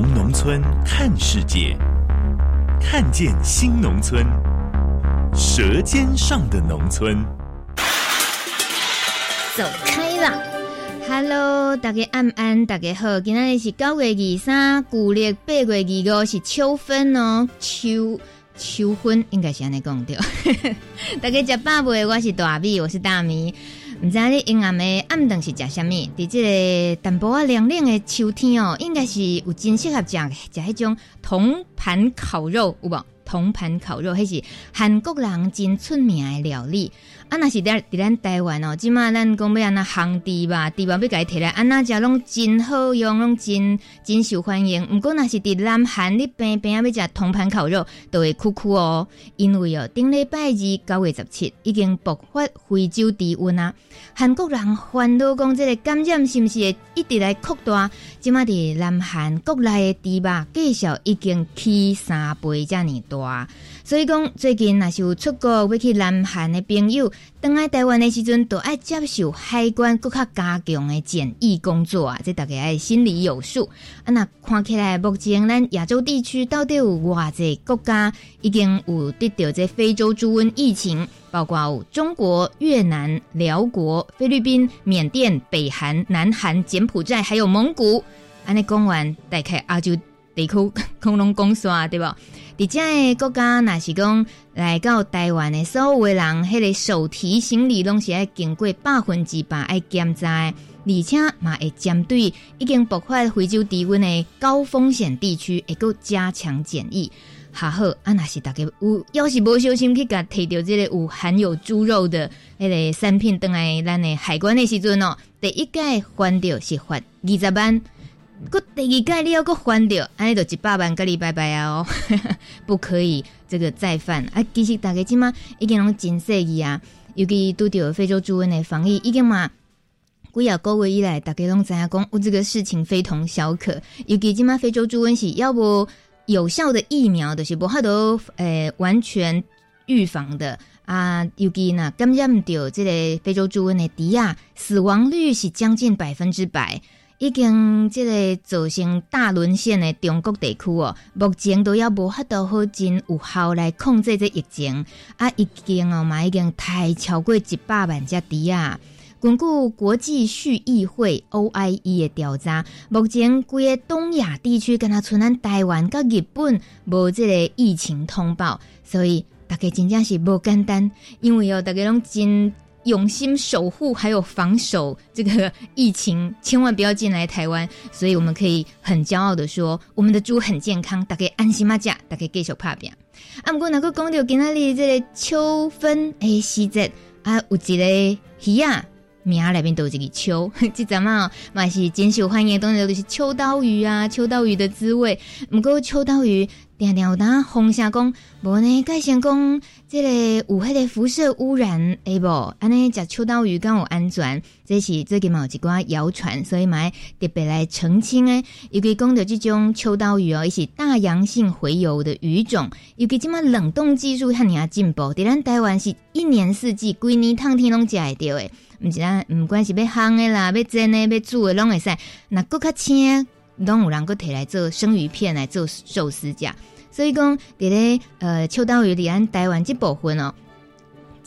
从农村看世界，看见新农村，舌尖上的农村。走开啦！Hello，大家安安，大家好，今天是九月二三，古历八月二五是秋分哦，秋。秋分应该是安尼讲对，大家食饱未？我是大米，我是大米。唔知你阴暗的暗顿是食啥物？伫这个淡薄啊凉凉的秋天哦，应该是有真适合食食迄种铜盘烤肉，有无？铜盘烤肉，迄是韩国人真出名的料理。啊，那是在伫咱台湾哦，即马咱讲要安那烘猪吧，猪吧要家摕来安那食，拢真好用，拢真真受欢迎。毋过那是伫南韩，你平平要食铜盘烤肉，都会哭哭哦。因为哦，顶礼拜二九月十七已经爆发非洲猪瘟啊。韩国人烦恼讲，这个感染是毋是会一直来扩大？即马伫南韩国内的猪吧，介绍已经起三倍遮尔大。所以讲，最近若是有出国要去南韩的朋友，等来台湾的时阵，都爱接受海关更较加强的检疫工作啊！这大家爱心里有数啊。那看起来，目前咱亚洲地区到底有偌济国家已经有得到这非洲猪瘟疫情，包括有中国、越南、寮国、菲律宾、缅甸、北韩、南韩、柬埔寨，还有蒙古。安尼讲完，大概亚洲地区恐龙公煞对吧？伫遮个国家，若是讲来到台湾的所有的人，迄个手提行李拢是爱经过百分之百爱检查，而且嘛会针对已经爆发非洲猪瘟的高风险地区，会够加强检疫。还好，啊，若是大家有要是无小心去甲摕到这个有含有猪肉的迄个产品，等来咱的海关的时阵哦，第一届还掉是罚二十万。个第二届你要个还掉，安尼就一百万，个礼拜拜啊哦，不可以这个再犯啊！其实大家即马已经拢真细意啊，尤其拄着非洲猪瘟的防疫，已经嘛几啊个月以来，大家拢知影讲，我这个事情非同小可。尤其即马非洲猪瘟是要不有效的疫苗，就是无法度诶完全预防的啊。尤其那感染着这个非洲猪瘟的猪仔，死亡率是将近百分之百。已经这个造成大沦陷的中国地区哦，目前都要无法度好真有效来控制这疫情啊！已经哦嘛已经太超过一百万只猪啊！根据国际畜议会 OIE 的调查，目前规个东亚地区跟他存咱台湾跟日本无这个疫情通报，所以大家真正是无简单，因为哦大家拢真。用心守护，还有防守这个疫情，千万不要进来台湾。所以我们可以很骄傲的说，我们的猪很健康，大家安心嘛，家大家继续拍拼。啊，不过那个讲到今仔日这个秋分诶时节啊，有一个鱼啊，名里面都有一个秋，这阵啊嘛是真受欢迎的东西，都是秋刀鱼啊，秋刀鱼的滋味。不过秋刀鱼。定定有当风声讲，无呢？介先讲，这个有迄个辐射污染，诶无？安尼食秋刀鱼敢有安全？这是最近嘛有一寡谣传，所以嘛特别来澄清诶。尤其讲到这种秋刀鱼哦，伊是大洋性洄游的鱼种，尤其即马冷冻技术遐尔啊进步，伫咱台湾是一年四季规年烫天拢食会着诶。毋是咱毋管是要烘诶啦，要蒸诶，要煮诶，拢会使。那搁较清。拢有人搁摕来做生鱼片来做寿司食，所以讲伫咧呃秋刀鱼伫咱台湾这部分哦，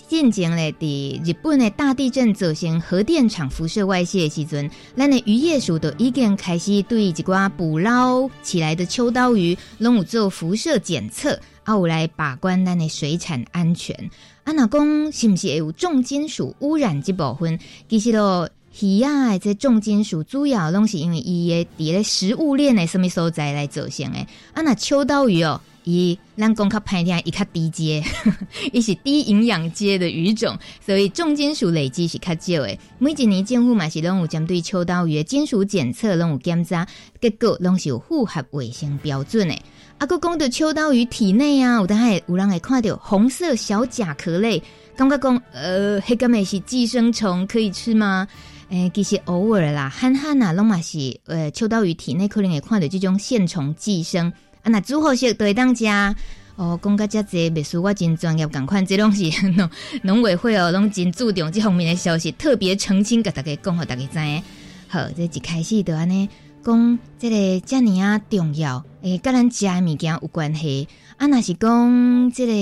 进前咧伫日本的大地震造成核电厂辐射外泄的时阵，咱的渔业署都已经开始对一寡捕捞起来的秋刀鱼拢有做辐射检测，啊有来把关咱的水产安全。啊若讲是毋是会有重金属污染这部分，其实咯。鱼啊，这重金属主要拢是因为伊个伫咧食物链的什么所在来造成的。啊，那秋刀鱼哦，伊咱讲较歹听，伊较低阶，伊是低营养阶的鱼种，所以重金属累积是较少的。每一年政府嘛是拢有针对秋刀鱼的金属检测拢有检查，结果拢是有符合卫生标准的。啊，阁讲到秋刀鱼体内啊，有当下有人会看到红色小甲壳类，感觉讲呃，迄个咩是寄生虫，可以吃吗？诶、其实偶尔啦，憨憨啊，拢嘛是呃，秋刀鱼体内可能会看到这种线虫寄生。啊，那煮好食都会当食哦。讲到遮济，别说我真专业，赶快这拢是农农委会哦，拢真注重这方面的消息，特别澄清给大家讲，给大家知。好，这一开始就安尼讲，这个遮尔啊重要，诶，跟咱食的物件有关系。啊，若是讲这个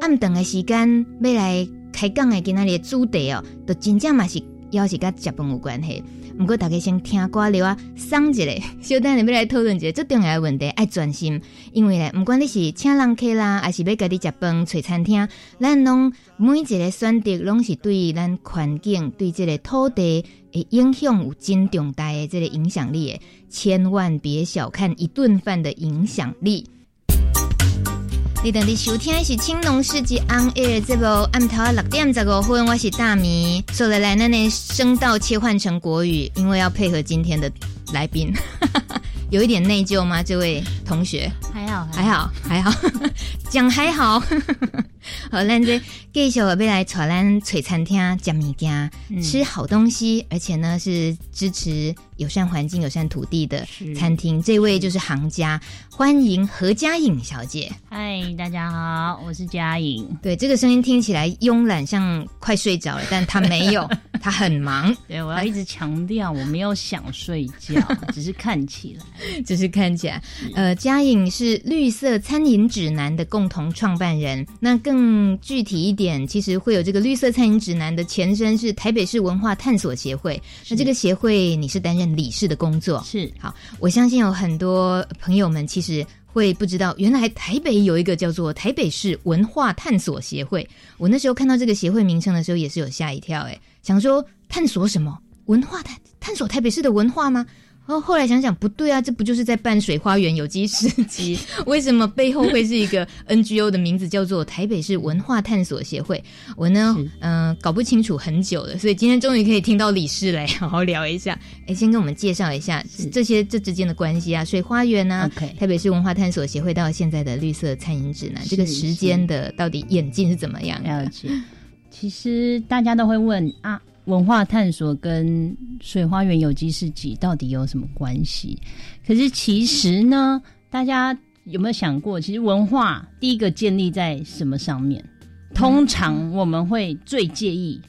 暗顿的时间要来开讲的，今仔日主题哦，都真正嘛是要是跟食饭有关系。不过大家先听歌了啊，桑一下，小等下要来讨论一个最重要的问题，爱专心，因为呢，不管你是请人客啦，还是要家己食饭、找餐厅，咱拢每一个选择拢是对咱环境、对这个土地的影响有真重大的这个影响力的，千万别小看一顿饭的影响力。你等你收听的是青龙世纪 On Air 这部暗头六点十五分，我是大米。说来来，那那声道切换成国语，因为要配合今天的来宾，有一点内疚吗？这位同学？还好，还好，还好，讲还好。好，咱这继续要来带咱找餐厅吃物件，吃好东西，而且呢是支持友善环境、友善土地的餐厅。这位就是行家，欢迎何佳颖小姐。嗨，大家好，我是佳颖。对，这个声音听起来慵懒，像快睡着了，但她没有，她很忙。对，我要一直强调，我没有想睡觉，只是看起来，只是看起来。呃，佳颖是绿色餐饮指南的共同创办人，那更。更具体一点，其实会有这个绿色餐饮指南的前身是台北市文化探索协会。那这个协会你是担任理事的工作，是。好，我相信有很多朋友们其实会不知道，原来台北有一个叫做台北市文化探索协会。我那时候看到这个协会名称的时候，也是有吓一跳，哎，想说探索什么？文化探探索台北市的文化吗？然后后来想想不对啊，这不就是在办水花园有机市集？为什么背后会是一个 NGO 的名字叫做台北市文化探索协会？我呢，嗯、呃，搞不清楚很久了，所以今天终于可以听到理事来好好聊一下。哎，先跟我们介绍一下这些这之间的关系啊，水花园啊，Okay. 台北市文化探索协会到现在的绿色餐饮指南，这个时间的到底演进是怎么样？了解。其实大家都会问啊。文化探索跟水花园有机市集到底有什么关系？可是其实呢，大家有没有想过，其实文化第一个建立在什么上面？通常我们会最介意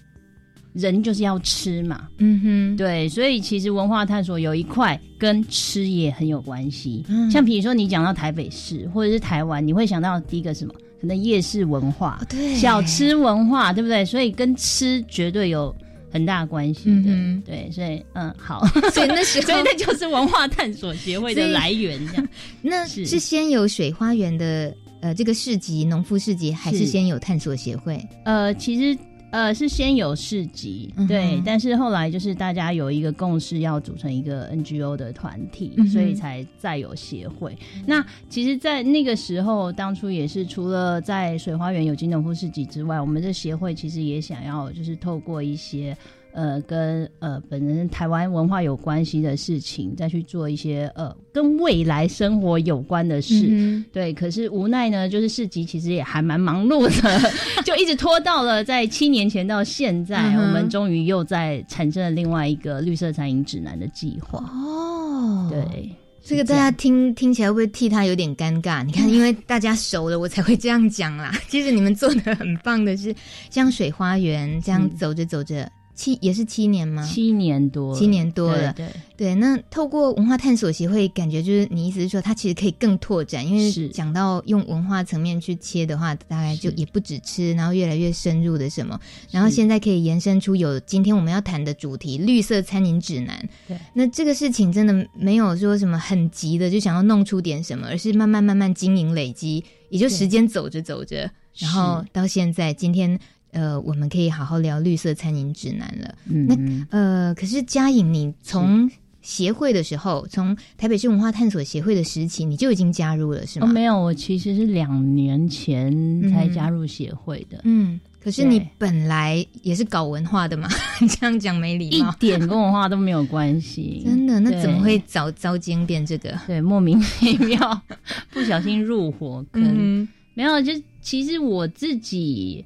人就是要吃嘛，嗯哼，对，所以其实文化探索有一块跟吃也很有关系。像比如说你讲到台北市或者是台湾，你会想到第一个什么？可能夜市文化，对，小吃文化，对不对？所以跟吃绝对有。很大关系的，嗯、对，所以嗯，好，所以那时候，所以那就是文化探索协会的来源，这样。那是先有水花园的呃这个市集，农夫市集，还是先有探索协会？呃，其实。呃，是先有市集，对，嗯、但是后来就是大家有一个共识，要组成一个 NGO 的团体，嗯、所以才再有协会。那其实，在那个时候，当初也是除了在水花园有金农夫市集之外，我们的协会其实也想要，就是透过一些。呃，跟呃本人台湾文化有关系的事情，再去做一些呃跟未来生活有关的事，嗯、对。可是无奈呢，就是市集其实也还蛮忙碌的，就一直拖到了在七年前到现在，嗯、我们终于又在产生了另外一个绿色餐饮指南的计划。哦，对，这个大家听听起来会不会替他有点尴尬？你看，因为大家熟了，我才会这样讲啦。其实你们做的很棒的是，像水花园这样走着走着。七也是七年吗？七年多，七年多了。对对，对，那透过文化探索协会，感觉就是你意思是说，它其实可以更拓展，因为讲到用文化层面去切的话，大概就也不止吃，然后越来越深入的什么，然后现在可以延伸出有今天我们要谈的主题——绿色餐饮指南。对，那这个事情真的没有说什么很急的，就想要弄出点什么，而是慢慢慢慢经营累积，也就时间走着走着，然后到现在今天。呃，我们可以好好聊绿色餐饮指南了。嗯，那呃，可是嘉颖，你从协会的时候，从台北市文化探索协会的时期，你就已经加入了，是吗？哦，没有，我其实是两年前才加入协会的。嗯，可是你本来也是搞文化的嘛？这样讲没礼貌，一点跟文化都没有关系。真的？那怎么会早遭奸变这个？对，莫名其妙，不小心入火坑。嗯、没有，就其实我自己。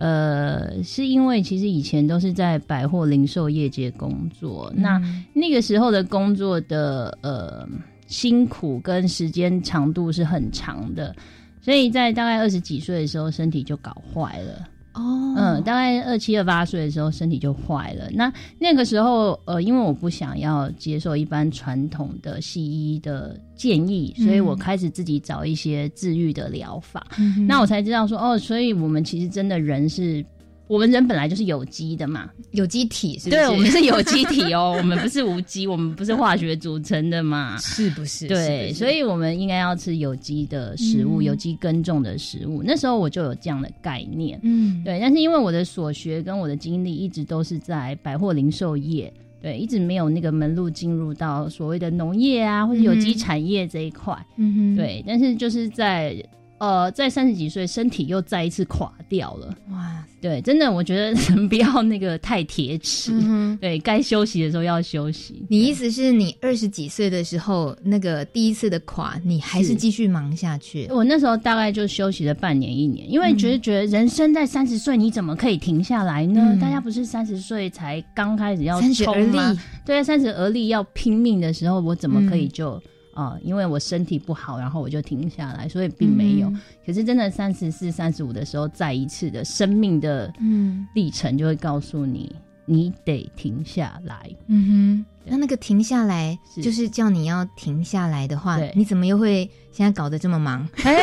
呃，是因为其实以前都是在百货零售业界工作，嗯、那那个时候的工作的呃辛苦跟时间长度是很长的，所以在大概二十几岁的时候，身体就搞坏了。哦，嗯，大概二七二八岁的时候，身体就坏了。那那个时候，呃，因为我不想要接受一般传统的西医的建议，所以我开始自己找一些治愈的疗法。嗯。那我才知道说，哦，所以我们其实真的人是。我们人本来就是有机的嘛，有机体是不是？对，我们是有机体哦，我们不是无机，我们不是化学组成的嘛，是不是？对，是是，所以我们应该要吃有机的食物，嗯、有机耕种的食物。那时候我就有这样的概念，嗯，对。但是因为我的所学跟我的经历一直都是在百货零售业，对，一直没有那个门路进入到所谓的农业啊或者有机产业这一块，嗯哼，对。但是就是在。呃，在三十几岁，身体又再一次垮掉了。哇，对，真的，我觉得人 不要那个太铁齿。嗯，对，该休息的时候要休息。你意思是你二十几岁的时候，那个第一次的垮，你还是继续忙下去？我那时候大概就休息了半年一年，因为觉得觉得人生在三十岁，你怎么可以停下来呢？嗯，大家不是三十岁才刚开始要冲吗？对啊，三十而立要拼命的时候，我怎么可以就？嗯啊、呃，因为我身体不好，然后我就停下来，所以并没有。嗯、可是真的三十四、三十五的时候，再一次的生命的嗯历程，就会告诉你，你得停下来。嗯哼，那那个停下来，就是叫你要停下来的话，你怎么又会现在搞得这么忙？哎，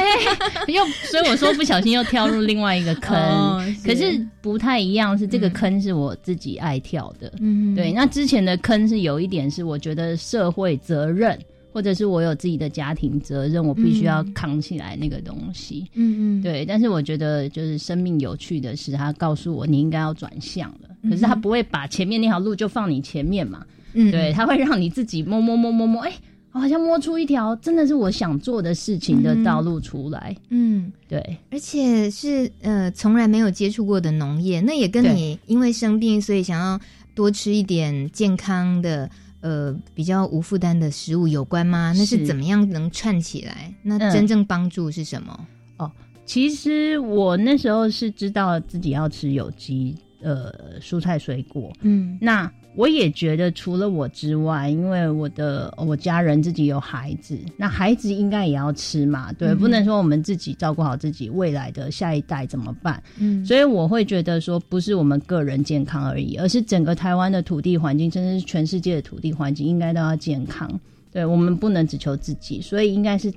又所以我说不小心又跳入另外一个坑，哦、是可是不太一样，是这个坑是我自己爱跳的。嗯，对。那之前的坑是有一点是我觉得社会责任。或者是我有自己的家庭责任，我必须要扛起来那个东西。嗯嗯，对。但是我觉得，就是生命有趣的是，他告诉我你应该要转向了。可是他不会把前面那条路就放你前面嘛。嗯，对，他会让你自己摸摸摸摸摸，哎、欸，好像摸出一条真的是我想做的事情的道路出来。嗯，对。而且是呃，从来没有接触过的农业，那也跟你因为生病，所以想要多吃一点健康的。呃，比较无负担的食物有关吗？那是怎么样能串起来？那真正帮助是什么？嗯。哦，其实我那时候是知道自己要吃有机。呃，蔬菜水果，嗯，那我也觉得除了我之外，因为我的我家人自己有孩子，那孩子应该也要吃嘛，对，嗯、不能说我们自己照顾好自己，未来的下一代怎么办？嗯，所以我会觉得说，不是我们个人健康而已，而是整个台湾的土地环境，甚至是全世界的土地环境，应该都要健康。对，我们不能只求自己，所以应该是。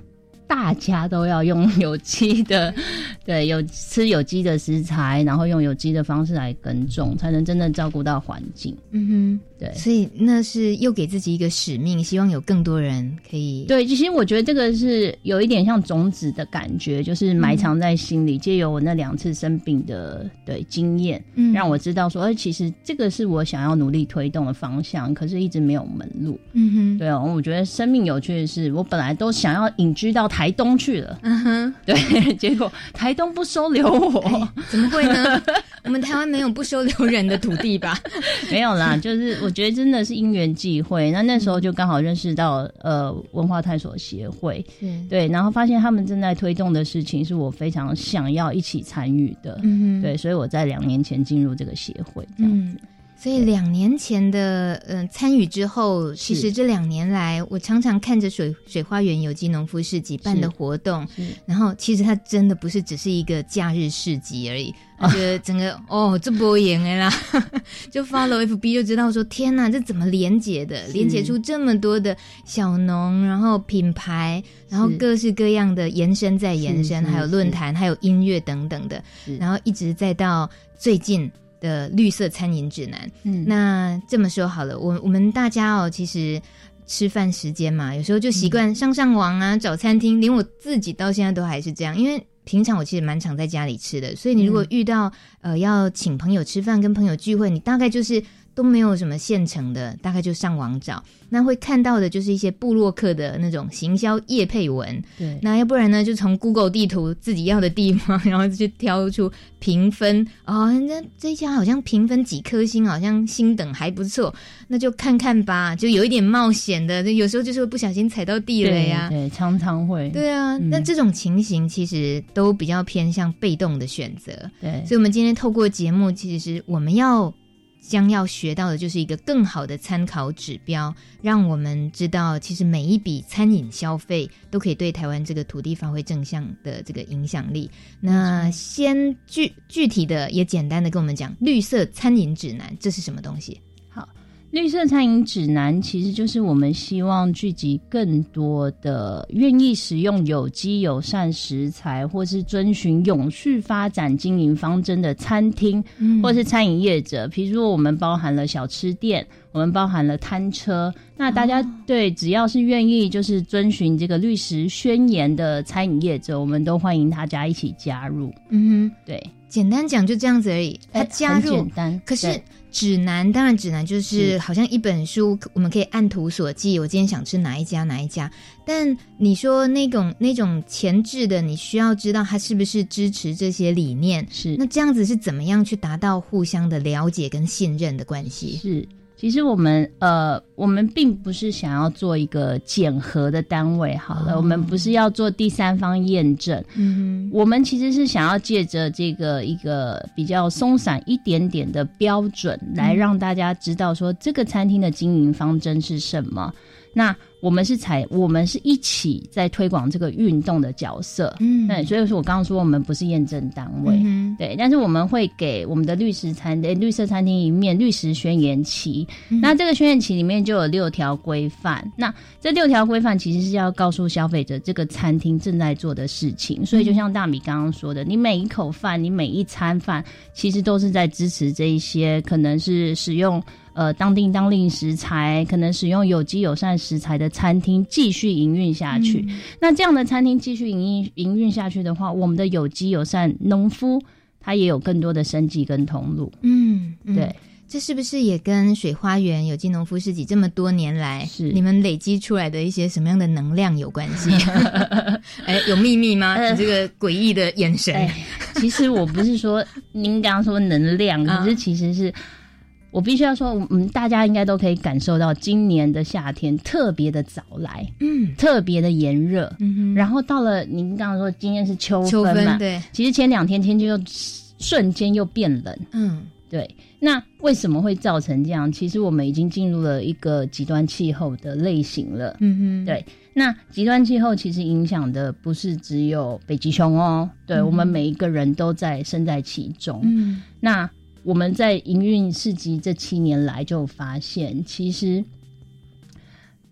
大家都要用有机的，对，有吃有机的食材，然后用有机的方式来耕种，才能真正照顾到环境。嗯哼。对，所以那是又给自己一个使命，希望有更多人可以。对，其实我觉得这个是有一点像种子的感觉，就是埋藏在心里，借、嗯、由我那两次生病的对经验，嗯，让我知道说，哎，其实这个是我想要努力推动的方向，可是一直没有门路。嗯哼，对哦，我觉得生命有趣的是，我本来都想要隐居到台东去了，嗯哼，对，结果台东不收留我，哎、怎么会呢？我们台湾没有不收留人的土地吧？没有啦，就是我。我觉得真的是因缘际会，那那时候就刚好认识到呃文化探索协会，对，然后发现他们正在推动的事情是我非常想要一起参与的，嗯，对，所以我在两年前进入这个协会，这样子。嗯所以两年前的嗯参与之后，其实这两年来，我常常看着水水花园有机农夫市集办的活动，然后其实它真的不是只是一个假日市集而已，我觉得整个哦这波演哎啦，就 follow FB 就知道说天哪，这怎么连结的？连结出这么多的小农，然后品牌，然后各式各样的延伸再延伸，还有论坛，还有音乐等等的，然后一直再到最近。的绿色餐饮指南，嗯，那这么说好了，我我们大家哦，其实吃饭时间嘛，有时候就习惯上上网啊，找餐厅，连我自己到现在都还是这样，因为平常我其实蛮常在家里吃的，所以你如果遇到、嗯、呃要请朋友吃饭、跟朋友聚会，你大概就是都没有什么现成的，大概就上网找。那会看到的就是一些部落客的那种行销业配文。对，那要不然呢，就从 Google 地图自己要的地方，然后就去挑出评分哦，人家这家好像评分几颗星，好像星等还不错，那就看看吧，就有一点冒险的，有时候就是会不小心踩到地雷呀。对，常常会。对啊，那、嗯、这种情形其实都比较偏向被动的选择。对，所以我们今天透过节目，其实我们要。将要学到的就是一个更好的参考指标，让我们知道，其实每一笔餐饮消费都可以对台湾这个土地发挥正向的这个影响力。那先具具体的也简单的跟我们讲，绿色餐饮指南，这是什么东西？绿色餐饮指南其实就是我们希望聚集更多的愿意使用有机友善食材，或是遵循永续发展经营方针的餐厅，或是餐饮业者。比如说，我们包含了小吃店，我们包含了摊车。那大家对只要是愿意就是遵循这个绿食宣言的餐饮业者，我们都欢迎大家一起加入。嗯哼，对，简单讲就这样子而已。它加入，简单，可是。指南当然，指南就是好像一本书，我们可以按图索骥。我今天想吃哪一家哪一家，但你说那种那种前置的，你需要知道它是不是支持这些理念？是。那这样子是怎么样去达到互相的了解跟信任的关系？是。其实我们呃，我们并不是想要做一个检核的单位，好了，哦、我们不是要做第三方验证，嗯哼，我们其实是想要借着这个一个比较松散一点点的标准，来让大家知道说这个餐厅的经营方针是什么。那我们是采，我们是一起在推广这个运动的角色，嗯，对，所以说我刚刚说我们不是验证单位，嗯，对，但是我们会给我们的律师餐，诶，绿色餐厅一面律师宣言旗，嗯，那这个宣言旗里面就有六条规范，那这六条规范其实是要告诉消费者这个餐厅正在做的事情，所以就像大米刚刚说的，你每一口饭，你每一餐饭，其实都是在支持这一些可能是使用。呃，当地当令食材，可能使用有机友善食材的餐厅继续营运下去。嗯、那这样的餐厅继续营运营运下去的话，我们的有机友善农夫他也有更多的生计跟通路。嗯，对嗯，这是不是也跟水花园有机农夫市集这么多年来是你们累积出来的一些什么样的能量有关系？哎、欸，有秘密吗？你、呃、这个诡异的眼神、欸。其实我不是说您刚刚说能量，可是其实是。我必须要说，我们大家应该都可以感受到，今年的夏天特别的早来，嗯，特别的炎热，嗯哼。然后到了您刚刚说今天是秋分嘛，对。其实前两天天气又瞬间又变冷，嗯，对。那为什么会造成这样？其实我们已经进入了一个极端气候的类型了，嗯哼。对。那极端气候其实影响的不是只有北极熊哦，对，嗯，我们每一个人都在身在其中，嗯。那我们在营运市集这七年来，就发现，其实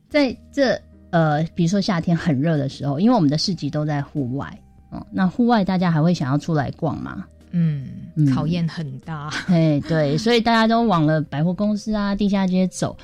在这呃，比如说夏天很热的时候，因为我们的市集都在户外，哦，那户外大家还会想要出来逛吗？嗯，考验很大。哎，对，所以大家都往了百货公司啊、地下街走。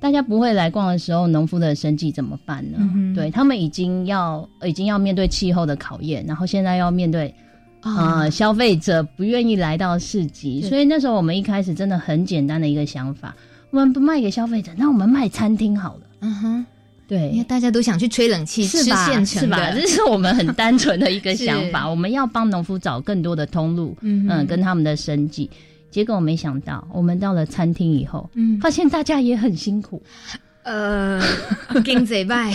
大家不会来逛的时候，农夫的生计怎么办呢？嗯、对，他们已经要已经要面对气候的考验，然后现在要面对。啊、呃，消费者不愿意来到市集，所以那时候我们一开始真的很简单的一个想法，我们不卖给消费者，那我们卖餐厅好了。嗯哼，对，因为大家都想去吹冷气，吃现成的，是吧？这是我们很单纯的一个想法，我们要帮农夫找更多的通路，嗯，嗯，跟他们的生计。结果我没想到，我们到了餐厅以后，嗯，发现大家也很辛苦。呃，经济歹，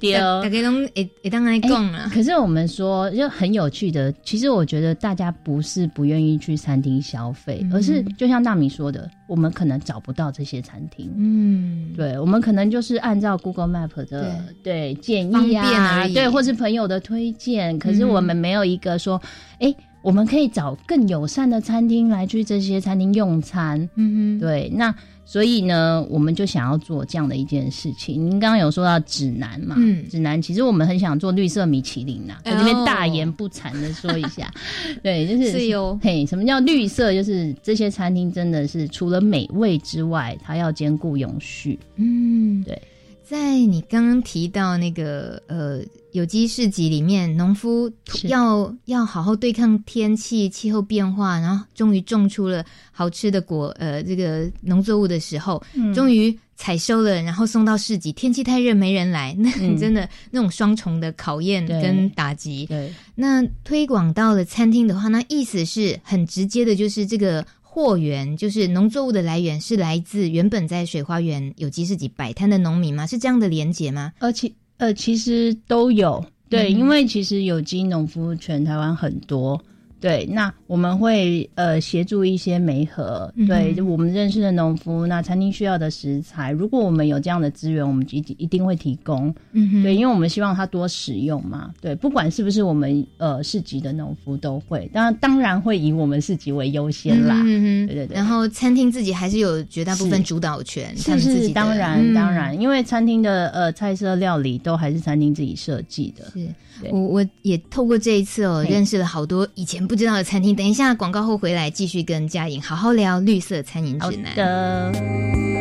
对，大家拢会会当来讲啊。可是我们说，就很有趣的，其实我觉得大家不是不愿意去餐厅消费，嗯，而是就像大米说的，我们可能找不到这些餐厅。嗯，对，我们可能就是按照 Google Map 的对，对建议啊，对，或是朋友的推荐，可是我们没有一个说，哎，嗯。我们可以找更友善的餐厅来去这些餐厅用餐，嗯哼，对，那所以呢，我们就想要做这样的一件事情。您刚刚有说到指南嘛，嗯，指南其实我们很想做绿色米其林呐、啊，在这边大言不惭的说一下，哦、对，就是是哟，嘿，什么叫绿色？就是这些餐厅真的是除了美味之外，它要兼顾永续，嗯，对。在你刚刚提到那个呃有机市集里面，农夫要要好好对抗天气气候变化，然后终于种出了好吃的果呃这个农作物的时候，嗯、终于采收了，然后送到市集。天气太热没人来，那真的、嗯、那种双重的考验跟打击。对，那推广到了餐厅的话，那意思是很直接的，就是这个。货源就是农作物的来源是来自原本在水花园有机市集摆摊的农民吗？是这样的连结吗？而且呃，其实都有对，嗯、因为其实有机农夫全台湾很多。对，那我们会呃协助一些媒合，对，就我们认识的农夫，那餐厅需要的食材，如果我们有这样的资源，我们一一定会提供。嗯哼，对，因为我们希望他多使用嘛。对，不管是不是我们呃市集的农夫都会，当然当然会以我们市集为优先啦。嗯哼，对对对。然后餐厅自己还是有绝大部分主导权，是是，是当然当然，因为餐厅的呃菜色料理都还是餐厅自己设计的。是。我我也透过这一次哦，认识了好多以前不知道的餐厅。等一下广告后回来，继续跟佳颖好好聊绿色餐饮指南。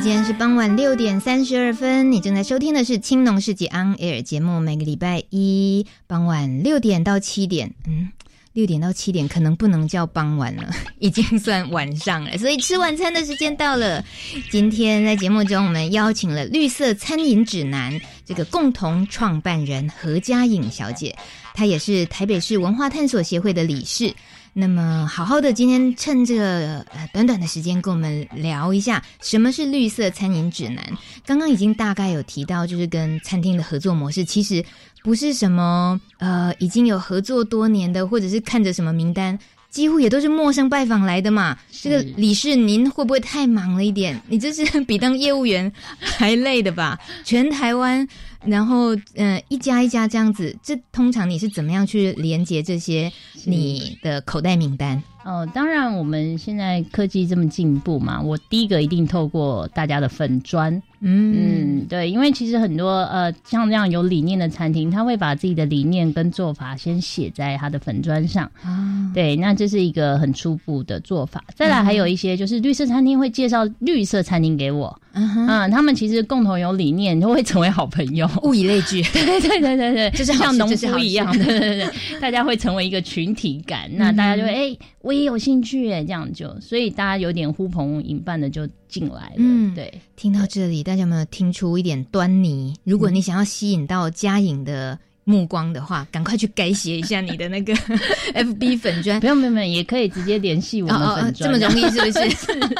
时间是傍晚六点三十二分，你正在收听的是青农市集 On Air 节目，每个礼拜一傍晚六点到七点，嗯，六点到七点可能不能叫傍晚了，已经算晚上了，所以吃晚餐的时间到了。今天在节目中，我们邀请了绿色餐饮指南这个共同创办人何佳颖小姐，她也是台北市文化探索协会的理事。那么，好好的，今天趁这个呃短短的时间，跟我们聊一下什么是绿色餐饮指南。刚刚已经大概有提到，就是跟餐厅的合作模式，其实不是什么呃已经有合作多年的，或者是看着什么名单，几乎也都是陌生拜访来的嘛。这个理事，您会不会太忙了一点？你这是 比当业务员还累的吧？全台湾。然后，嗯、呃，一家一家这样子，这通常你是怎么样去连接这些你的口袋名单？哦，当然，我们现在科技这么进步嘛，我第一个一定透过大家的粉专。嗯嗯，对，因为其实很多呃像这样有理念的餐厅，他会把自己的理念跟做法先写在他的粉砖上。啊，对，那这是一个很初步的做法。再来还有一些就是绿色餐厅会介绍绿色餐厅给我。嗯哼，嗯，他们其实共同有理念，就会成为好朋友，物以类聚。对对对对对，就是像农夫一样，对对对，大家会成为一个群体感。那大家就会哎、欸，我也有兴趣哎，这样就，所以大家有点呼朋引伴的就进来了。嗯，对，听到这里，大家有没有听出一点端倪？如果你想要吸引到佳颖的。目光的话，赶快去改写一下你的那个 FB 粉砖。不用不用，不用也可以直接联系我们粉专。这么容易是不是？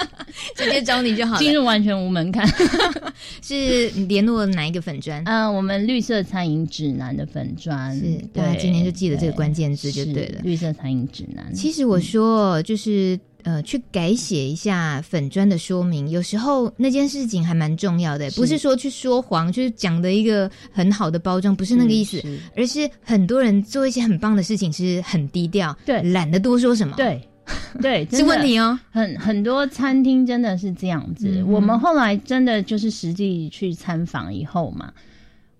直接找你就好了。进入完全无门槛。是联络哪一个粉砖？嗯，我们绿色餐饮指南的粉砖。是，对，今天就记得这个关键字就对了。绿色餐饮指南。其实我说就是。呃，去改写一下粉砖的说明，有时候那件事情还蛮重要的，不是说去说谎，就是讲的一个很好的包装，不是那个意思，而是很多人做一些很棒的事情，是很低调，对，懒得多说什么，对，对，是问题哦。很很多餐厅真的是这样子，嗯、我们后来真的就是实际去参访以后嘛，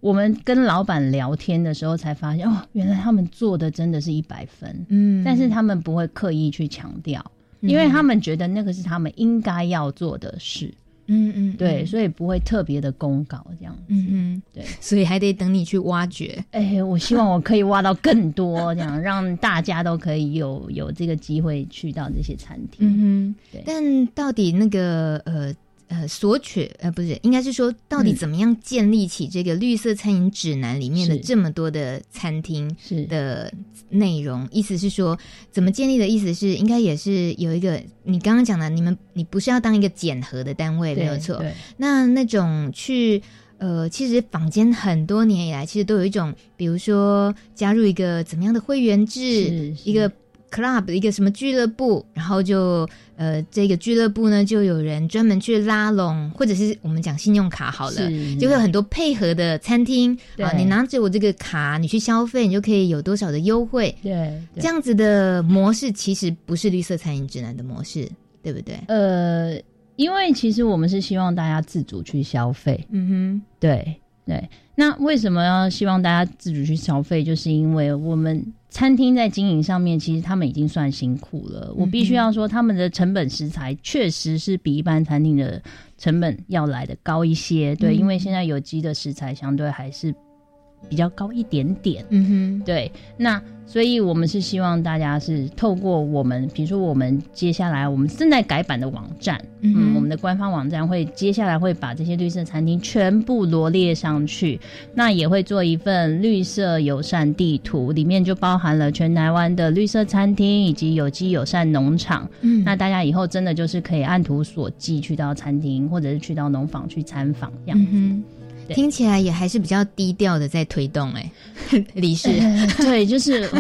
我们跟老板聊天的时候才发现，哦，原来他们做的真的是一百分，嗯，但是他们不会刻意去强调。因为他们觉得那个是他们应该要做的事，嗯嗯，对，所以不会特别的公告这样子，嗯嗯，对，所以还得等你去挖掘。哎、欸，我希望我可以挖到更多，这样 让大家都可以有有这个机会去到这些餐厅。嗯哼，对。但到底那个呃。呃，索取呃，不是，应该是说，到底怎么样建立起这个绿色餐饮指南里面的这么多的餐厅的内容？意思是说，怎么建立的意思是，应该也是有一个你刚刚讲的，你们你不是要当一个检核的单位，没有错。那那种去呃，其实坊间很多年以来，其实都有一种，比如说加入一个怎么样的会员制，一个。Club 一个什么俱乐部，然后就呃，这个俱乐部呢，就有人专门去拉拢，或者是我们讲信用卡好了，就会有很多配合的餐厅啊，你拿着我这个卡，你去消费，你就可以有多少的优惠。对，这样子的模式其实不是绿色餐饮指南的模式，对不对？呃。因为其实我们是希望大家自主去消费。嗯哼，对对。那为什么要希望大家自主去消费？就是因为我们餐厅在经营上面，其实他们已经算辛苦了。嗯、我必须要说，他们的成本食材确实是比一般餐厅的成本要来的高一些。对，嗯、因为现在有机的食材相对还是比较高一点点。嗯哼，对。那所以我们是希望大家是透过我们，比如说我们接下来我们正在改版的网站，嗯，嗯，我们的官方网站会接下来会把这些绿色餐厅全部罗列上去，那也会做一份绿色友善地图，里面就包含了全台湾的绿色餐厅以及有机友善农场。嗯，那大家以后真的就是可以按图索骥去到餐厅或者是去到农坊去参访这样子。嗯听起来也还是比较低调的，在推动哎、欸，理事、呃、对，就是。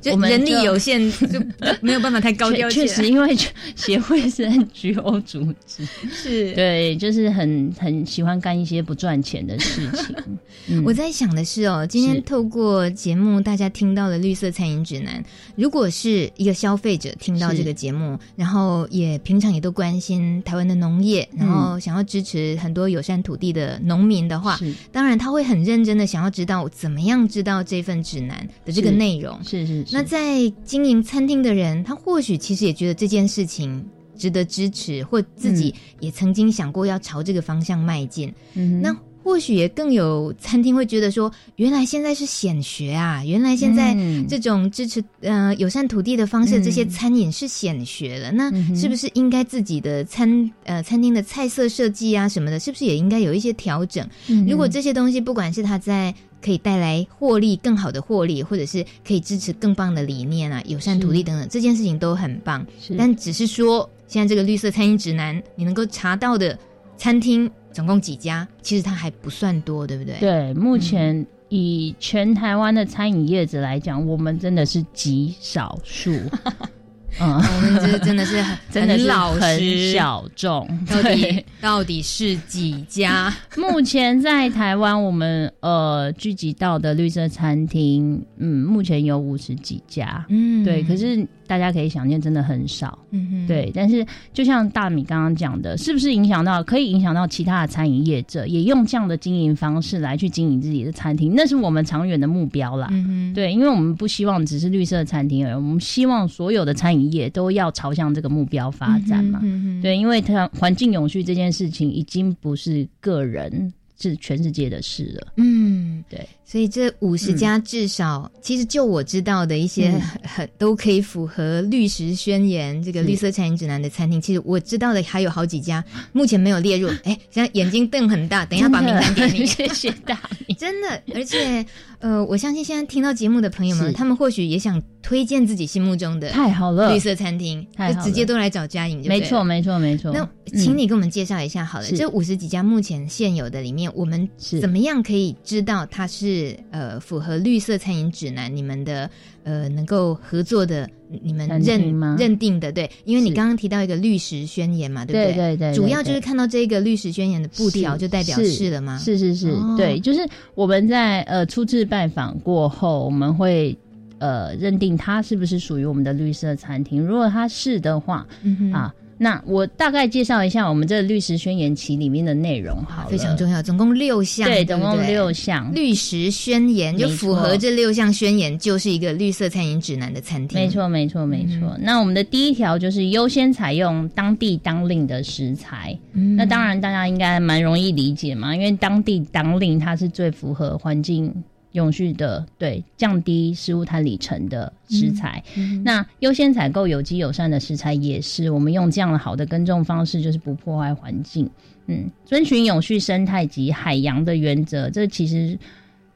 就人力有限，就没有办法太高调。确实，因为协会是 NGO 组织，是对，就是很很喜欢干一些不赚钱的事情。嗯、我在想的是哦，今天透过节目，大家听到了绿色餐饮指南。如果是一个消费者听到这个节目，然后也平常也都关心台湾的农业，然后想要支持很多友善土地的农民的话，当然他会很认真的想要知道怎么样知道这份指南的这个内容。是是。那在经营餐厅的人，他或许其实也觉得这件事情值得支持，或自己也曾经想过要朝这个方向迈进。嗯，那或许也更有餐厅会觉得说，原来现在是显学啊，原来现在这种支持呃友善土地的方式，这些餐饮是显学了。那是不是应该自己的餐呃餐厅的菜色设计啊什么的，是不是也应该有一些调整？如果这些东西，不管是它在可以带来获利，更好的获利，或者是可以支持更棒的理念啊，友善土地等等，这件事情都很棒。是，但只是说，现在这个绿色餐饮指南，你能够查到的餐厅总共几家？其实它还不算多，对不对？对，目前以全台湾的餐饮业者来讲，我们真的是极少数。嗯，我们这真的是很真的是很小众，到底到底是几家？目前在台湾，我们呃聚集到的绿色餐厅，嗯，目前有五十几家，嗯，对，可是。大家可以想见，真的很少，嗯哼，对。但是，就像大米刚刚讲的，是不是影响到可以影响到其他的餐饮业者，也用这样的经营方式来去经营自己的餐厅？那是我们长远的目标啦。嗯哼，对，因为我们不希望只是绿色餐厅而已，我们希望所有的餐饮业都要朝向这个目标发展嘛。嗯哼，对，因为它环境永续这件事情已经不是个人，是全世界的事了。嗯，对。所以这五十家至少，嗯、其实就我知道的一些很，嗯、都可以符合绿食宣言这个绿色餐饮指南的餐厅，其实我知道的还有好几家，目前没有列入。哎，现在眼睛瞪很大，等一下把名单给你。谢谢大米。真的，而且呃，我相信现在听到节目的朋友们，他们或许也想推荐自己心目中的太好了绿色餐厅，就直接都来找佳颖就。没错，没错，没错。那请你给我们介绍一下好了，嗯、这五十几家目前现有的里面，我们怎么样可以知道它是？是呃，符合绿色餐饮指南，你们的呃能够合作的，你们认认定的，对，因为你刚刚提到一个绿食宣言嘛，对不对？对对，对对对，主要就是看到这个绿食宣言的布条，就代表是了吗？是是是，对，就是我们在呃初次拜访过后，我们会呃认定它是不是属于我们的绿色餐厅，如果它是的话，啊。那我大概介绍一下我们这个绿食宣言期里面的内容好了，非常重要，总共六项，对，总共六项律师宣言，就符合这六项宣言，就是一个绿色餐饮指南的餐厅。没错，没错，没错。嗯、那我们的第一条就是优先采用当地当令的食材。嗯、那当然大家应该蛮容易理解嘛，因为当地当令它是最符合环境。永续的，对，降低食物碳里程的食材，嗯嗯、那优先采购有机友善的食材也是，我们用这样的好的耕种方式，就是不破坏环境，嗯，遵循永续生态及海洋的原则。这其实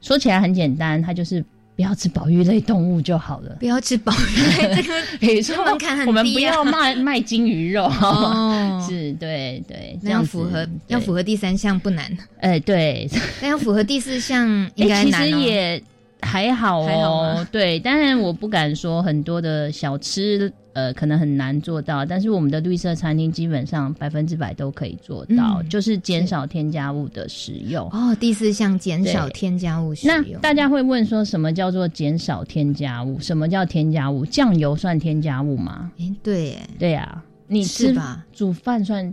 说起来很简单，它就是。不要吃保育类动物就好了。不要吃保育类，这个比如说门槛很低。我们不要卖卖金鱼肉。哦，是，对对，这样符合要符合第三项不难。哎，对，但要符合第四项应该难。其实也还好哦，对，当然我不敢说很多的小吃。呃，可能很难做到，但是我们的绿色餐厅基本上百分之百都可以做到，嗯、就是减少添加物的使用。哦，第四项减少添加物使用。那大家会问说，什么叫做减少添加物？什么叫添加物？酱油算添加物吗？哎、欸，对，对呀、啊，你吃吧，煮饭算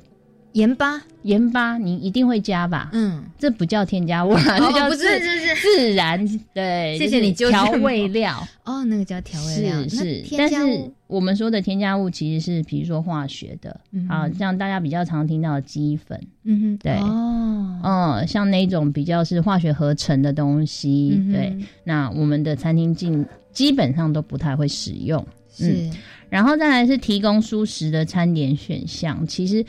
盐巴，盐巴你一定会加吧？嗯，这不叫添加物啦，这叫不是，是自然。对，谢谢你。调味料 哦，那个叫调味料，是是。但是我们说的添加物其实是，比如说化学的，啊，像大家比较常听到的鸡粉，嗯哼，对，哦，嗯，像那种比较是化学合成的东西，对，那我们的餐厅进基本上都不太会使用，是。然后再来是提供舒适的餐点选项，其实。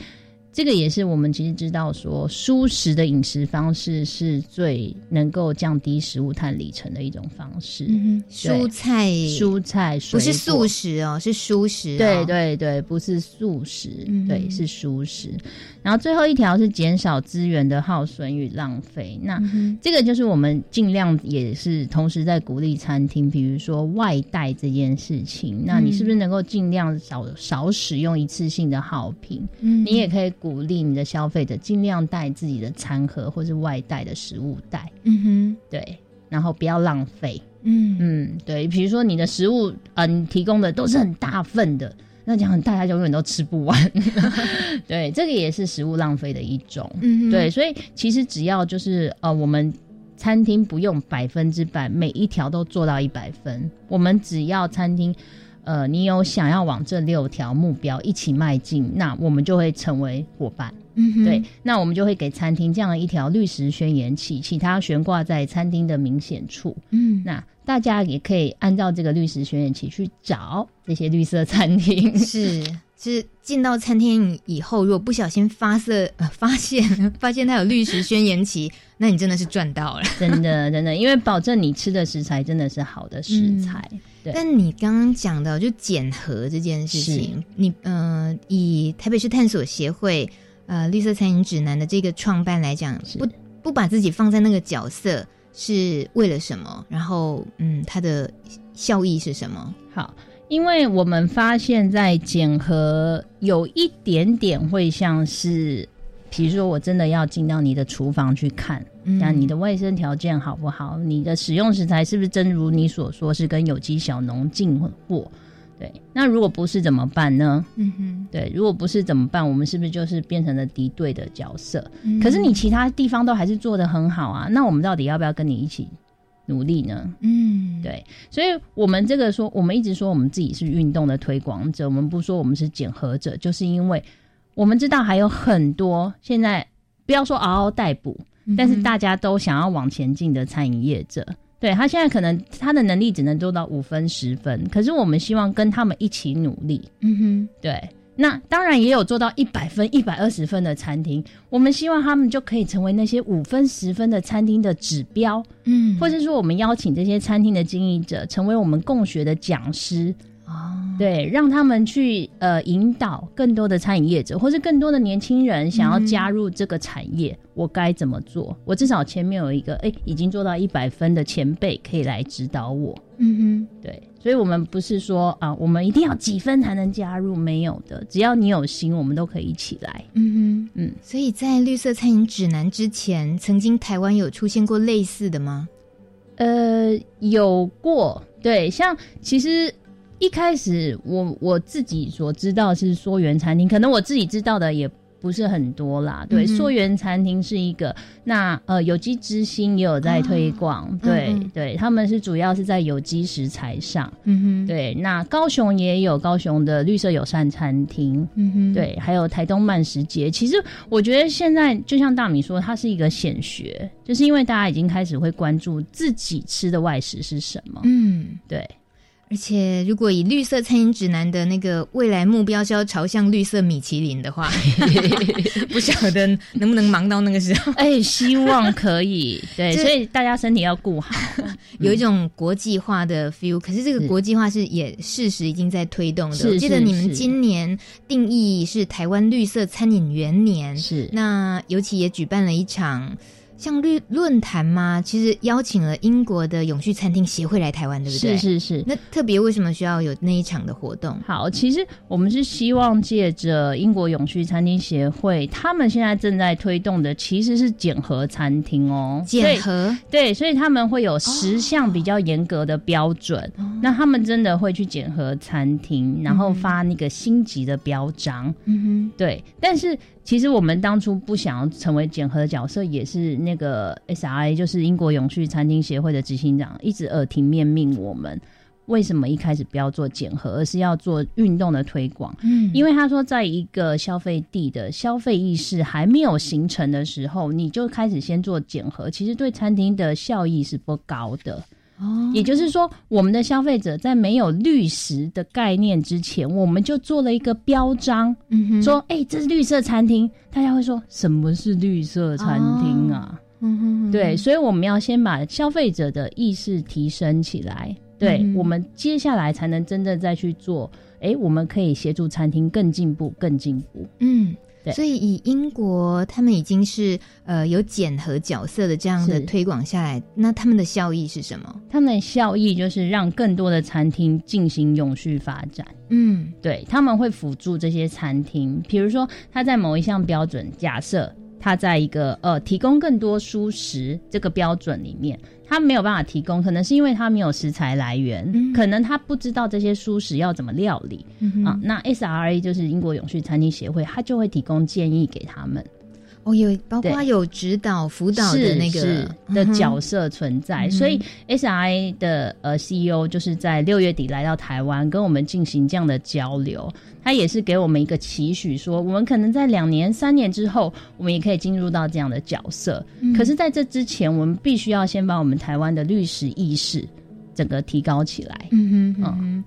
这个也是我们其实知道说，蔬食的饮食方式是最能够降低食物碳里程的一种方式。嗯、蔬菜，蔬菜，不是素食哦，是蔬食、哦。对对对，不是素食，嗯、对，是蔬食。然后最后一条是减少资源的耗损与浪费。那、嗯、这个就是我们尽量也是同时在鼓励餐厅，比如说外带这件事情。那你是不是能够尽量少少使用一次性的好品？嗯，你也可以。鼓励你的消费者尽量带自己的餐盒或是外带的食物袋，嗯哼，对，然后不要浪费，嗯。嗯，对，比如说你的食物，呃，你提供的都是很大份的，那这样大家就永远都吃不完，对，这个也是食物浪费的一种，嗯，对，所以其实只要就是呃，我们餐厅不用百分之百每一条都做到一百分，我们只要餐厅。呃，你有想要往这六条目标一起迈进，那我们就会成为伙伴。嗯，对，那我们就会给餐厅这样一条绿石宣言旗，其他悬挂在餐厅的明显处。嗯，那大家也可以按照这个绿石宣言旗去找这些绿色餐厅。是，是进到餐厅以后，如果不小心发色呃 发现发现它有绿石宣言旗，那你真的是赚到了，真的真的，因为保证你吃的食材真的是好的食材。但你刚刚讲到就减核这件事情，你呃以台北市探索协会呃绿色餐饮指南的这个创办来讲，不不把自己放在那个角色是为了什么？然后嗯，它的效益是什么？好，因为我们发现，在减核有一点点会像是。比如说，我真的要进到你的厨房去看，那、嗯、你的卫生条件好不好？你的使用食材是不是真如你所说是跟有机小农进货？对，那如果不是怎么办呢？嗯哼，对，如果不是怎么办？我们是不是就是变成了敌对的角色？嗯、可是你其他地方都还是做的很好啊，那我们到底要不要跟你一起努力呢？嗯，对，所以我们这个说，我们一直说我们自己是运动的推广者，我们不说我们是检核者，就是因为。我们知道还有很多现在不要说嗷嗷待哺，但是大家都想要往前进的餐饮业者，对，他现在可能他的能力只能做到五分十分，可是我们希望跟他们一起努力。嗯哼，对，那当然也有做到一百分、一百二十分的餐厅，我们希望他们就可以成为那些五分、十分的餐厅的指标。嗯，或者说我们邀请这些餐厅的经营者成为我们共学的讲师。哦，对，让他们去呃引导更多的餐饮业者，或是更多的年轻人想要加入这个产业，嗯、我该怎么做？我至少前面有一个哎，已经做到一百分的前辈可以来指导我。嗯哼，对，所以我们不是说啊，我们一定要几分才能加入，没有的，只要你有心，我们都可以一起来。嗯哼，嗯，所以在绿色餐饮指南之前，曾经台湾有出现过类似的吗？呃，有过，对，像其实。一开始我我自己所知道是溯源餐厅，可能我自己知道的也不是很多啦。对，溯源、餐厅是一个，那呃有机之星也有在推广，哦、对、对，他们是主要是在有机食材上。嗯哼，对，那高雄也有高雄的绿色友善餐厅，嗯哼，对，还有台东慢食节。其实我觉得现在就像大米说，它是一个显学，就是因为大家已经开始会关注自己吃的外食是什么。嗯，对。而且，如果以绿色餐饮指南的那个未来目标是要朝向绿色米其林的话，不晓得能不能忙到那个时候？哎、欸，希望可以。对，所以大家身体要顾好，有一种国际化的 feel。可是这个国际化是也事实已经在推动的。是我记得你们今年定义是台湾绿色餐饮元年，是那尤其也举办了一场。像论论坛嘛，其实邀请了英国的永续餐厅协会来台湾，对不对？是是是。那特别为什么需要有那一场的活动？好，其实我们是希望借着英国永续餐厅协会，他们现在正在推动的其实是检核餐厅哦。检核对，所以他们会有十项比较严格的标准，哦、那他们真的会去检核餐厅，然后发那个星级的标章。嗯哼，对，但是。其实我们当初不想要成为检核的角色，也是那那个 SRA，就是英国永续餐厅协会的执行长，一直耳提面命我们，为什么一开始不要做减核，而是要做运动的推广？嗯，因为他说，在一个消费地的消费意识还没有形成的时候，你就开始先做减核，其实对餐厅的效益是不高的。哦，也就是说，我们的消费者在没有绿食的概念之前，我们就做了一个标章，嗯，说，哎、欸，这是绿色餐厅，大家会说什么是绿色餐厅啊？嗯哼，对，所以我们要先把消费者的意识提升起来，对、嗯、我们接下来才能真正再去做，哎、欸，我们可以协助餐厅更进步，更进步，嗯。对所以，以英国他们已经是呃有检核角色的这样的推广下来，那他们的效益是什么？他们的效益就是让更多的餐厅进行永续发展。嗯，对，他们会辅助这些餐厅，比如说他在某一项标准，假设他在一个呃提供更多舒适这个标准里面。他没有办法提供，可能是因为他没有食材来源，嗯、可能他不知道这些蔬食要怎么料理、嗯、啊。那 SRA 就是英国永续餐厅协会，他就会提供建议给他们。哦，有包括有指导辅导的那个的角色存在，嗯、所以 SRA 的呃 CEO 就是在六月底来到台湾，跟我们进行这样的交流。他也是给我们一个期许，说我们可能在两年、三年之后，我们也可以进入到这样的角色。嗯、可是，在这之前，我们必须要先把我们台湾的律师意识整个提高起来。嗯哼，哼。嗯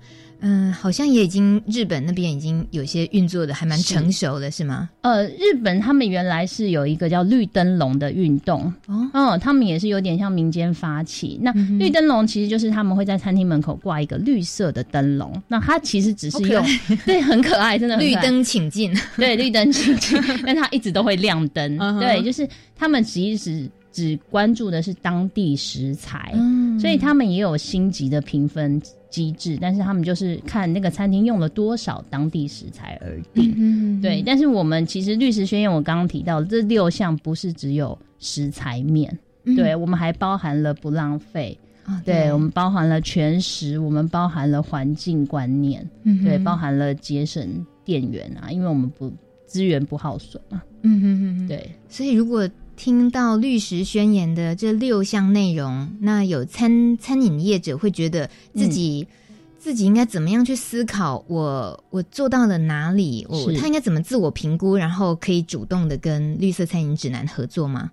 嗯，好像也已经日本那边已经有些运作的还蛮成熟的，是，吗？呃，日本他们原来是有一个叫绿灯笼的运动。哦，嗯，他们也是有点像民间发起。那绿灯笼其实就是他们会在餐厅门口挂一个绿色的灯笼，那它其实只是用 对，很可爱，真的绿灯请进，对，绿灯请进，但它一直都会亮灯，uh. 对，就是他们其实只关注的是当地食材，嗯，所以他们也有星级的评分机制，但是他们就是看那个餐厅用了多少当地食材而定。对，但是我们其实律师宣言，我刚刚提到这六项不是只有食材面，嗯、对，我们还包含了不浪费，哦、对，对。我们包含了全食，我们包含了环境观念，嗯、对，包含了节省电源啊，因为我们不资源不耗损嘛。嗯哼哼，对，所以如果。听到律师宣言的这六项内容，那有餐餐饮业者会觉得自己、嗯、自己应该怎么样去思考我？我我做到了哪里？我他应该怎么自我评估？然后可以主动的跟绿色餐饮指南合作吗？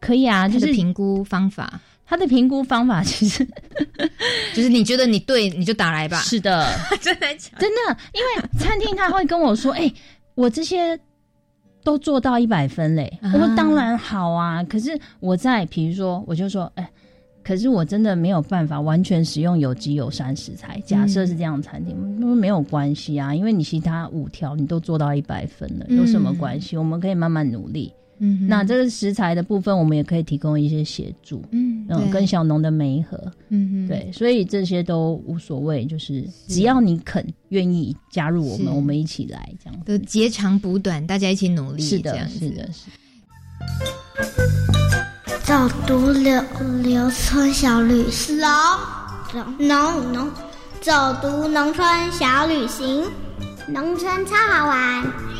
可以啊，就是评估方法。他的评估方法 其实就是你觉得你对，你就打来吧。是的，真的真的，因为餐厅他会跟我说：“哎、欸，我这些。”都做到一百分嘞，我说当然好啊。可是我在，比如说，我就说，哎、欸，可是我真的没有办法完全使用有机友善食材。假设是这样的餐厅，没有关系啊，因为你其他五条你都做到一百分了，有什么关系？嗯、我们可以慢慢努力。嗯，那这个食材的部分，我们也可以提供一些协助。嗯，嗯，跟小农的媒合。嗯哼，对，所以这些都无所谓，就是只要你肯愿意加入我们，我们一起来这样。都截长补短，大家一起努力。是的，是的，是。早读留留村小旅行，农农农，走读农村小旅行，农村超好玩。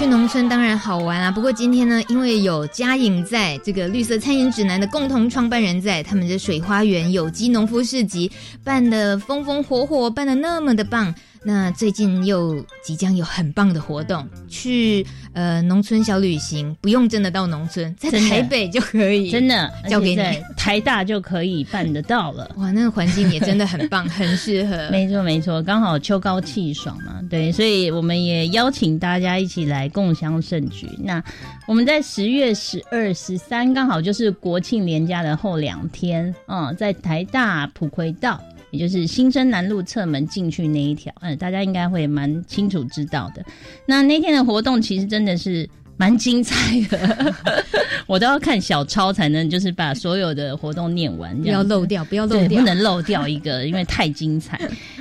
去农村当然好玩啊，不过今天呢，因为有嘉颖在这个绿色餐饮指南的共同创办人在，他们的水花园有机农夫市集办的风风火火，办的那么的棒。那最近又即将有很棒的活动，去呃农村小旅行，不用真的到农村，在台北就可以，真的交给你，台大就可以办得到了。哇，那个环境也真的很棒，很适合。没错没错，刚好秋高气爽嘛，对，所以我们也邀请大家一起来共襄盛举。那我们在十月十二、十三，刚好就是国庆连假的后两天，嗯，在台大普葵道。也就是新生南路侧门进去那一条，嗯，大家应该会蛮清楚知道的。那那天的活动其实真的是蛮精彩的，我都要看小抄才能，就是把所有的活动念完，不要漏掉，不要漏掉，不能漏掉一个，因为太精彩。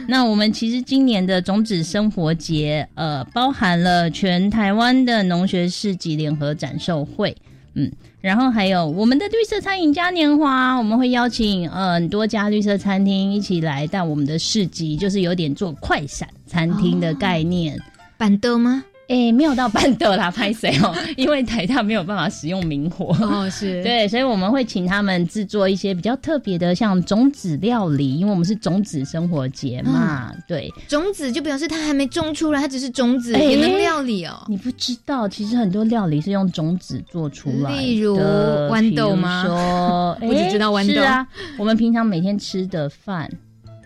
那我们其实今年的种子生活节，呃，包含了全台湾的农学市集联合展售会，嗯，然后还有我们的绿色餐饮嘉年华，我们会邀请呃很多家绿色餐厅一起来到我们的市集，就是有点做快闪餐厅的概念，哦、板凳吗？诶、欸，没有到班的啦，拍谁哦？因为台大没有办法使用明火哦，是对，所以我们会请他们制作一些比较特别的，像种子料理，因为我们是种子生活节嘛，嗯、对，种子就表示它还没种出来，它只是种子，也能料理哦。你不知道，其实很多料理是用种子做出来的，例如豌豆吗？说，我只知道豌豆是啊，我们平常每天吃的饭，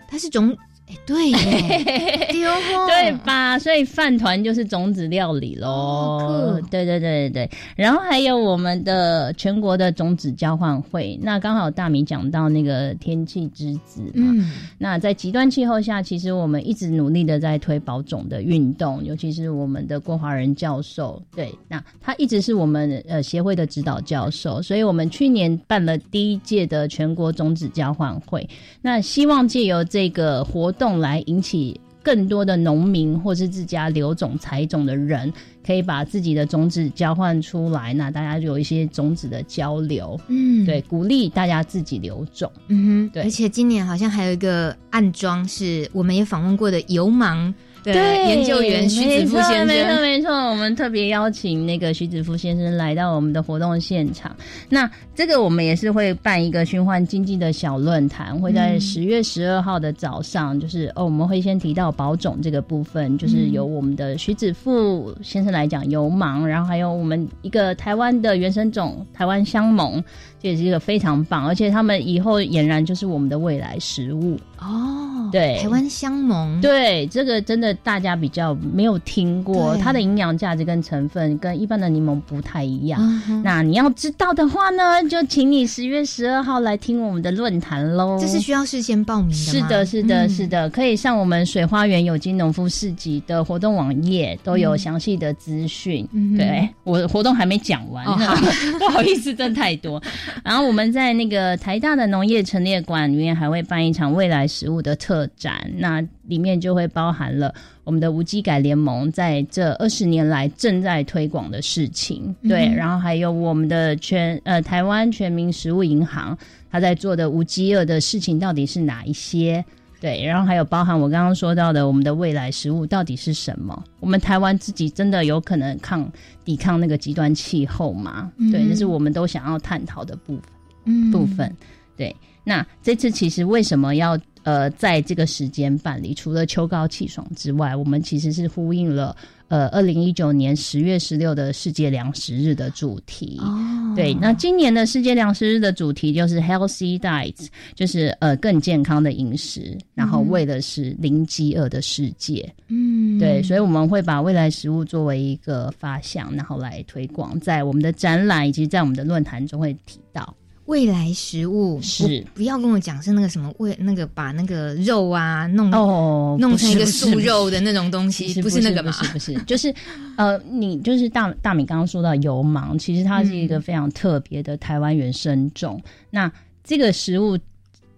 它是种。哎，对耶，对吧？所以饭团就是种子料理喽。哦，对对对对对。然后还有我们的全国的种子交换会，那刚好大米讲到那个天气之子嘛。嗯。那在极端气候下，其实我们一直努力的在推保种的运动，尤其是我们的郭华仁教授。对，那他一直是我们呃协会的指导教授，所以我们去年办了第一届的全国种子交换会。那希望借由这个活动。动来引起更多的农民或是自家留种采种的人，可以把自己的种子交换出来，那大家就有一些种子的交流，嗯，对，鼓励大家自己留种，嗯哼，对。而且今年好像还有一个暗桩，是我们也访问过的油芒。对，研究员徐子富先生，没错没错，我们特别邀请那个徐子富先生来到我们的活动现场。那这个我们也是会办一个循环经济的小论坛，会在十月十二号的早上，就是哦，我们会先提到保种这个部分，就是由我们的徐子富先生来讲油芒，然后还有我们一个台湾的原生种台湾香檬。也是一个非常棒，而且他们以后俨然就是我们的未来食物哦。对，台湾香檬，对这个真的大家比较没有听过，它的营养价值跟成分跟一般的柠檬不太一样。嗯、那你要知道的话呢，就请你十月十二号来听我们的论坛喽。这是需要事先报名的吗？是的，是的，是的，可以上我们水花园有机农夫市集的活动网页，都有详细的资讯。嗯、对，我活动还没讲完呢，哦、不好意思，真太多。然后我们在那个台大的农业陈列馆里面还会办一场未来食物的特展，那里面就会包含了我们的无机改联盟在这二十年来正在推广的事情，对，嗯、然后还有我们的全呃台湾全民食物银行他在做的无饥饿的事情到底是哪一些？对，然后还有包含我刚刚说到的，我们的未来食物到底是什么？我们台湾自己真的有可能抗抵抗那个极端气候吗？嗯、对，这是我们都想要探讨的部分。嗯，部分。对，那这次其实为什么要呃在这个时间办理？除了秋高气爽之外，我们其实是呼应了。呃，二零一九年十月十六的世界粮食日的主题，哦，对，那今年的世界粮食日的主题就是 Healthy Diets，就是呃更健康的饮食，然后为的是零饥饿的世界，嗯，对，所以我们会把未来食物作为一个发想，然后来推广，在我们的展览以及在我们的论坛中会提到。未来食物是不要跟我讲是那个什么未那个把那个肉啊弄哦弄成一个素肉的那种东西，不是那个吗？不是不是，就是呃，你就是大大米刚刚说到油芒，其实它是一个非常特别的台湾原生种。嗯、那这个食物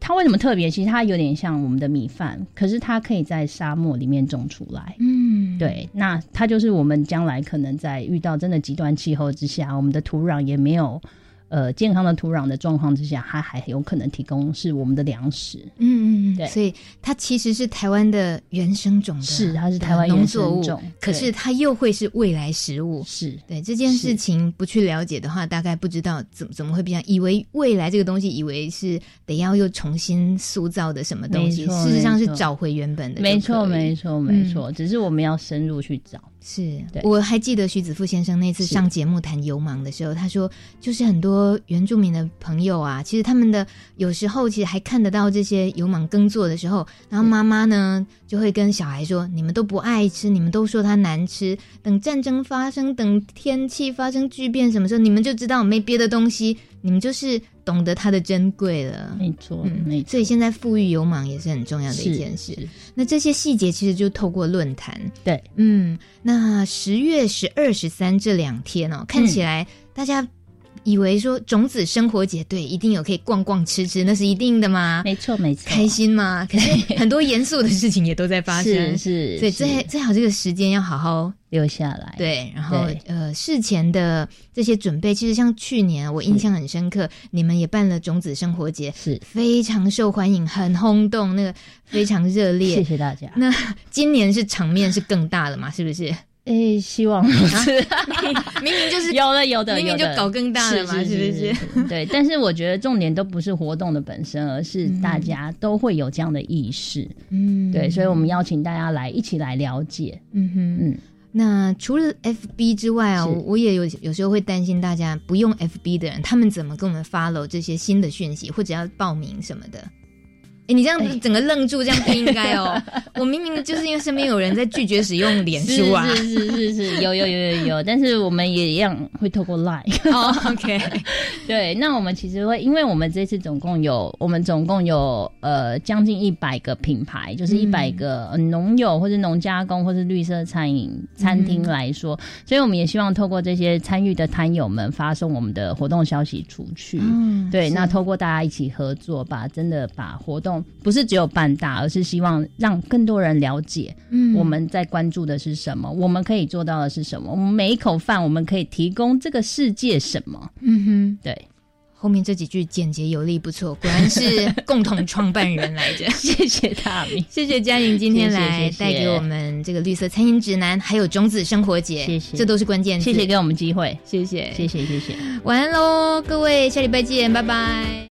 它为什么特别？其实它有点像我们的米饭，可是它可以在沙漠里面种出来。嗯，对，那它就是我们将来可能在遇到真的极端气候之下，我们的土壤也没有。呃，健康的土壤的状况之下，它还有可能提供是我们的粮食。嗯嗯，对，所以它其实是台湾的原生种的，是它是台湾原生种，可是它又会是未来食物。是对这件事情不去了解的话，大概不知道怎么怎么会变，以为未来这个东西，以为是得要又重新塑造的什么东西，事实上是找回原本的。没错，没错，没错，只是我们要深入去找。是，我还记得徐子富先生那次上节目谈油芒的时候，他说，就是很多原住民的朋友啊，其实他们的有时候其实还看得到这些油芒耕作的时候，然后妈妈呢就会跟小孩说：“你们都不爱吃，你们都说它难吃。等战争发生，等天气发生巨变，什么时候你们就知道没别的东西。”你们就是懂得它的珍贵了。没错，嗯，没错。所以现在富裕有芒也是很重要的一件事。那这些细节其实就透过论坛。对，嗯，那十月十二、十三这两天哦，看起来大家。以为说种子生活节对，一定有可以逛逛吃吃，那是一定的吗？没错没错，开心吗？可是很多严肃的事情也都在发生，是是，所以最最好这个时间要好好留下来。对，然后呃事前的这些准备，其实像去年我印象很深刻，你们也办了种子生活节，是非常受欢迎，很轰动，那个非常热烈。谢谢大家。那今年是场面是更大了嘛？是不是？诶、欸，希望是、啊、明明就是有的有的，明明就搞更大了嘛，是，是，是，是不是？对，但是我觉得重点都不是活动的本身，而是大家都会有这样的意识。嗯，对，所以我们邀请大家来一起来了解。嗯哼，嗯。那除了 FB 之外啊，我也有有时候会担心大家不用 FB 的人，他们怎么跟我们 follow 这些新的讯息，或者要报名什么的？哎、欸，你这样整个愣住，这样不应该哦。我明明就是因为身边有人在拒绝使用脸书啊，是是是是是，有有有有有，但是我们也一样会透过 Line。哦、oh,，OK，对，那我们其实会，因为我们这次总共有，我们总共有呃将近一百个品牌，就是一百个农友或是农加工或是绿色餐饮餐厅来说、嗯，所以我们也希望透过这些参与的摊友们发送我们的活动消息出去。嗯，对，那透过大家一起合作，把真的把活动。不是只有办大，而是希望让更多人了解，嗯，我们在关注的是什么，我们可以做到的是什么，我们每一口饭，我们可以提供这个世界什么？嗯哼，对。后面这几句简洁有力，不错，果然是共同创办人来着。谢谢大明，谢谢佳莹今天来带给我们这个绿色餐饮指南，还有种子生活节，谢谢，这都是关键词。谢谢给我们机会，谢谢，谢谢，谢谢。晚安喽，各位，下礼拜见，拜拜。